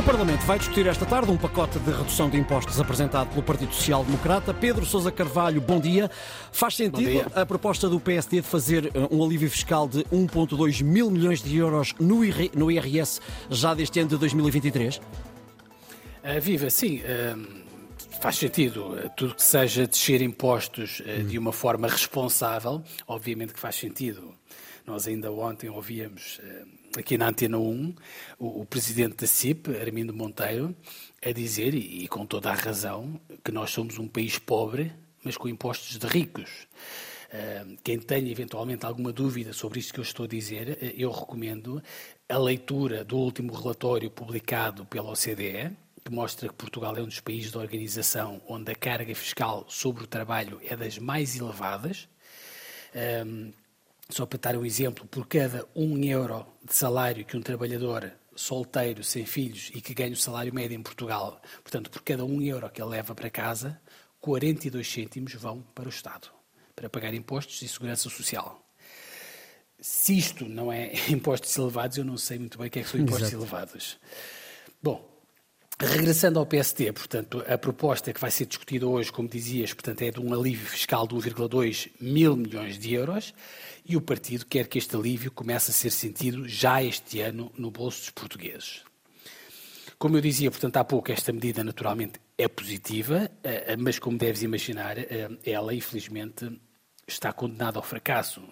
O Parlamento vai discutir esta tarde um pacote de redução de impostos apresentado pelo Partido Social Democrata. Pedro Sousa Carvalho, bom dia. Faz sentido a proposta do PSD de fazer eh, um alívio fiscal de 1,2 mil milhões de euros no IRS já deste ano de 2023? Uh, eh, viva, sim. Uh, faz sentido. Tudo que seja descer impostos uh, de uma forma responsável, obviamente que faz sentido. Nós ainda ontem ouvíamos aqui na Antena 1, o, o presidente da CIP, Armindo Monteiro, a dizer, e, e com toda a razão, que nós somos um país pobre, mas com impostos de ricos. Quem tenha eventualmente alguma dúvida sobre isto que eu estou a dizer, eu recomendo a leitura do último relatório publicado pela OCDE, que mostra que Portugal é um dos países da organização onde a carga fiscal sobre o trabalho é das mais elevadas. Uh, só para dar um exemplo, por cada um euro de salário que um trabalhador solteiro, sem filhos e que ganha o salário médio em Portugal, portanto, por cada um euro que ele leva para casa, 42 cêntimos vão para o Estado, para pagar impostos e segurança social. Se isto não é impostos elevados, eu não sei muito bem o que é que são impostos Exato. elevados. Bom, Regressando ao PST, portanto, a proposta que vai ser discutida hoje, como dizias, portanto, é de um alívio fiscal de 1,2 mil milhões de euros e o partido quer que este alívio comece a ser sentido já este ano no bolso dos portugueses. Como eu dizia, portanto, há pouco, esta medida naturalmente é positiva, eh, mas como deves imaginar, eh, ela, infelizmente, está condenada ao fracasso.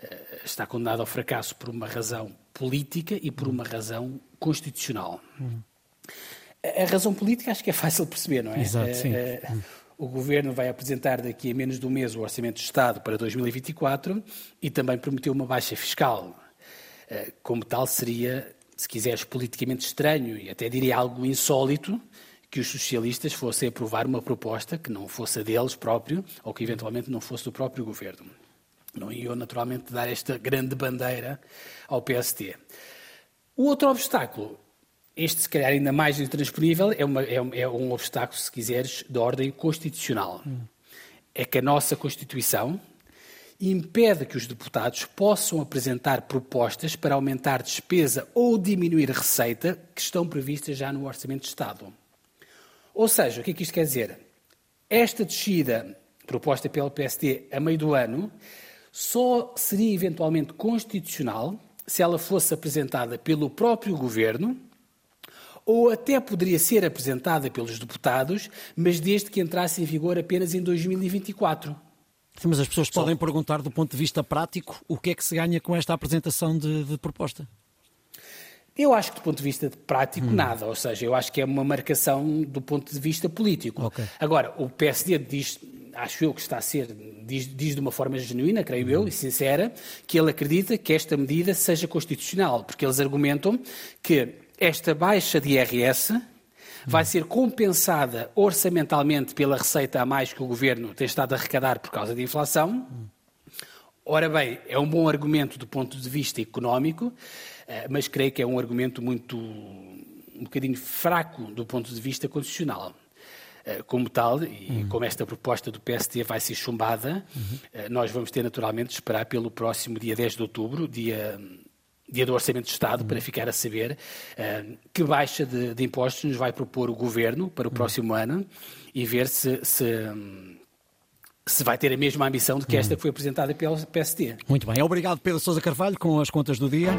Eh, está condenada ao fracasso por uma razão política e por uma razão constitucional. Hum. A razão política acho que é fácil perceber, não é? Exato, sim. Uh, o Governo vai apresentar daqui a menos de um mês o Orçamento de Estado para 2024 e também prometeu uma baixa fiscal. Uh, como tal, seria, se quiseres, politicamente estranho e até diria algo insólito que os socialistas fossem aprovar uma proposta que não fosse a deles próprio ou que eventualmente não fosse do próprio Governo. Não iam naturalmente dar esta grande bandeira ao PST. O outro obstáculo este, se calhar, ainda mais intransponível, é, uma, é, é um obstáculo, se quiseres, de ordem constitucional. Hum. É que a nossa Constituição impede que os deputados possam apresentar propostas para aumentar despesa ou diminuir receita que estão previstas já no Orçamento de Estado. Ou seja, o que é que isto quer dizer? Esta descida proposta pelo PSD a meio do ano só seria eventualmente constitucional se ela fosse apresentada pelo próprio governo ou até poderia ser apresentada pelos deputados, mas desde que entrasse em vigor apenas em 2024. Sim, mas as pessoas Só... podem perguntar, do ponto de vista prático, o que é que se ganha com esta apresentação de, de proposta? Eu acho que do ponto de vista prático, hum. nada. Ou seja, eu acho que é uma marcação do ponto de vista político. Okay. Agora, o PSD diz, acho eu que está a ser, diz, diz de uma forma genuína, creio hum. eu, e sincera, que ele acredita que esta medida seja constitucional, porque eles argumentam que esta baixa de IRS vai ser compensada orçamentalmente pela receita a mais que o governo tem estado a arrecadar por causa da inflação. Ora bem, é um bom argumento do ponto de vista económico, eh, mas creio que é um argumento muito um bocadinho fraco do ponto de vista constitucional. Eh, como tal, e uhum. como esta proposta do PST vai ser chumbada, uhum. nós vamos ter naturalmente de esperar pelo próximo dia 10 de outubro, dia dia do Orçamento de Estado, uhum. para ficar a saber uh, que baixa de, de, impostos nos vai propor o Governo para o uhum. próximo ano e ver se, se, se, vai ter a mesma ambição de que esta que foi apresentada pelo PSD. Muito bem. Obrigado, Pedro Sousa Carvalho, com as contas do dia.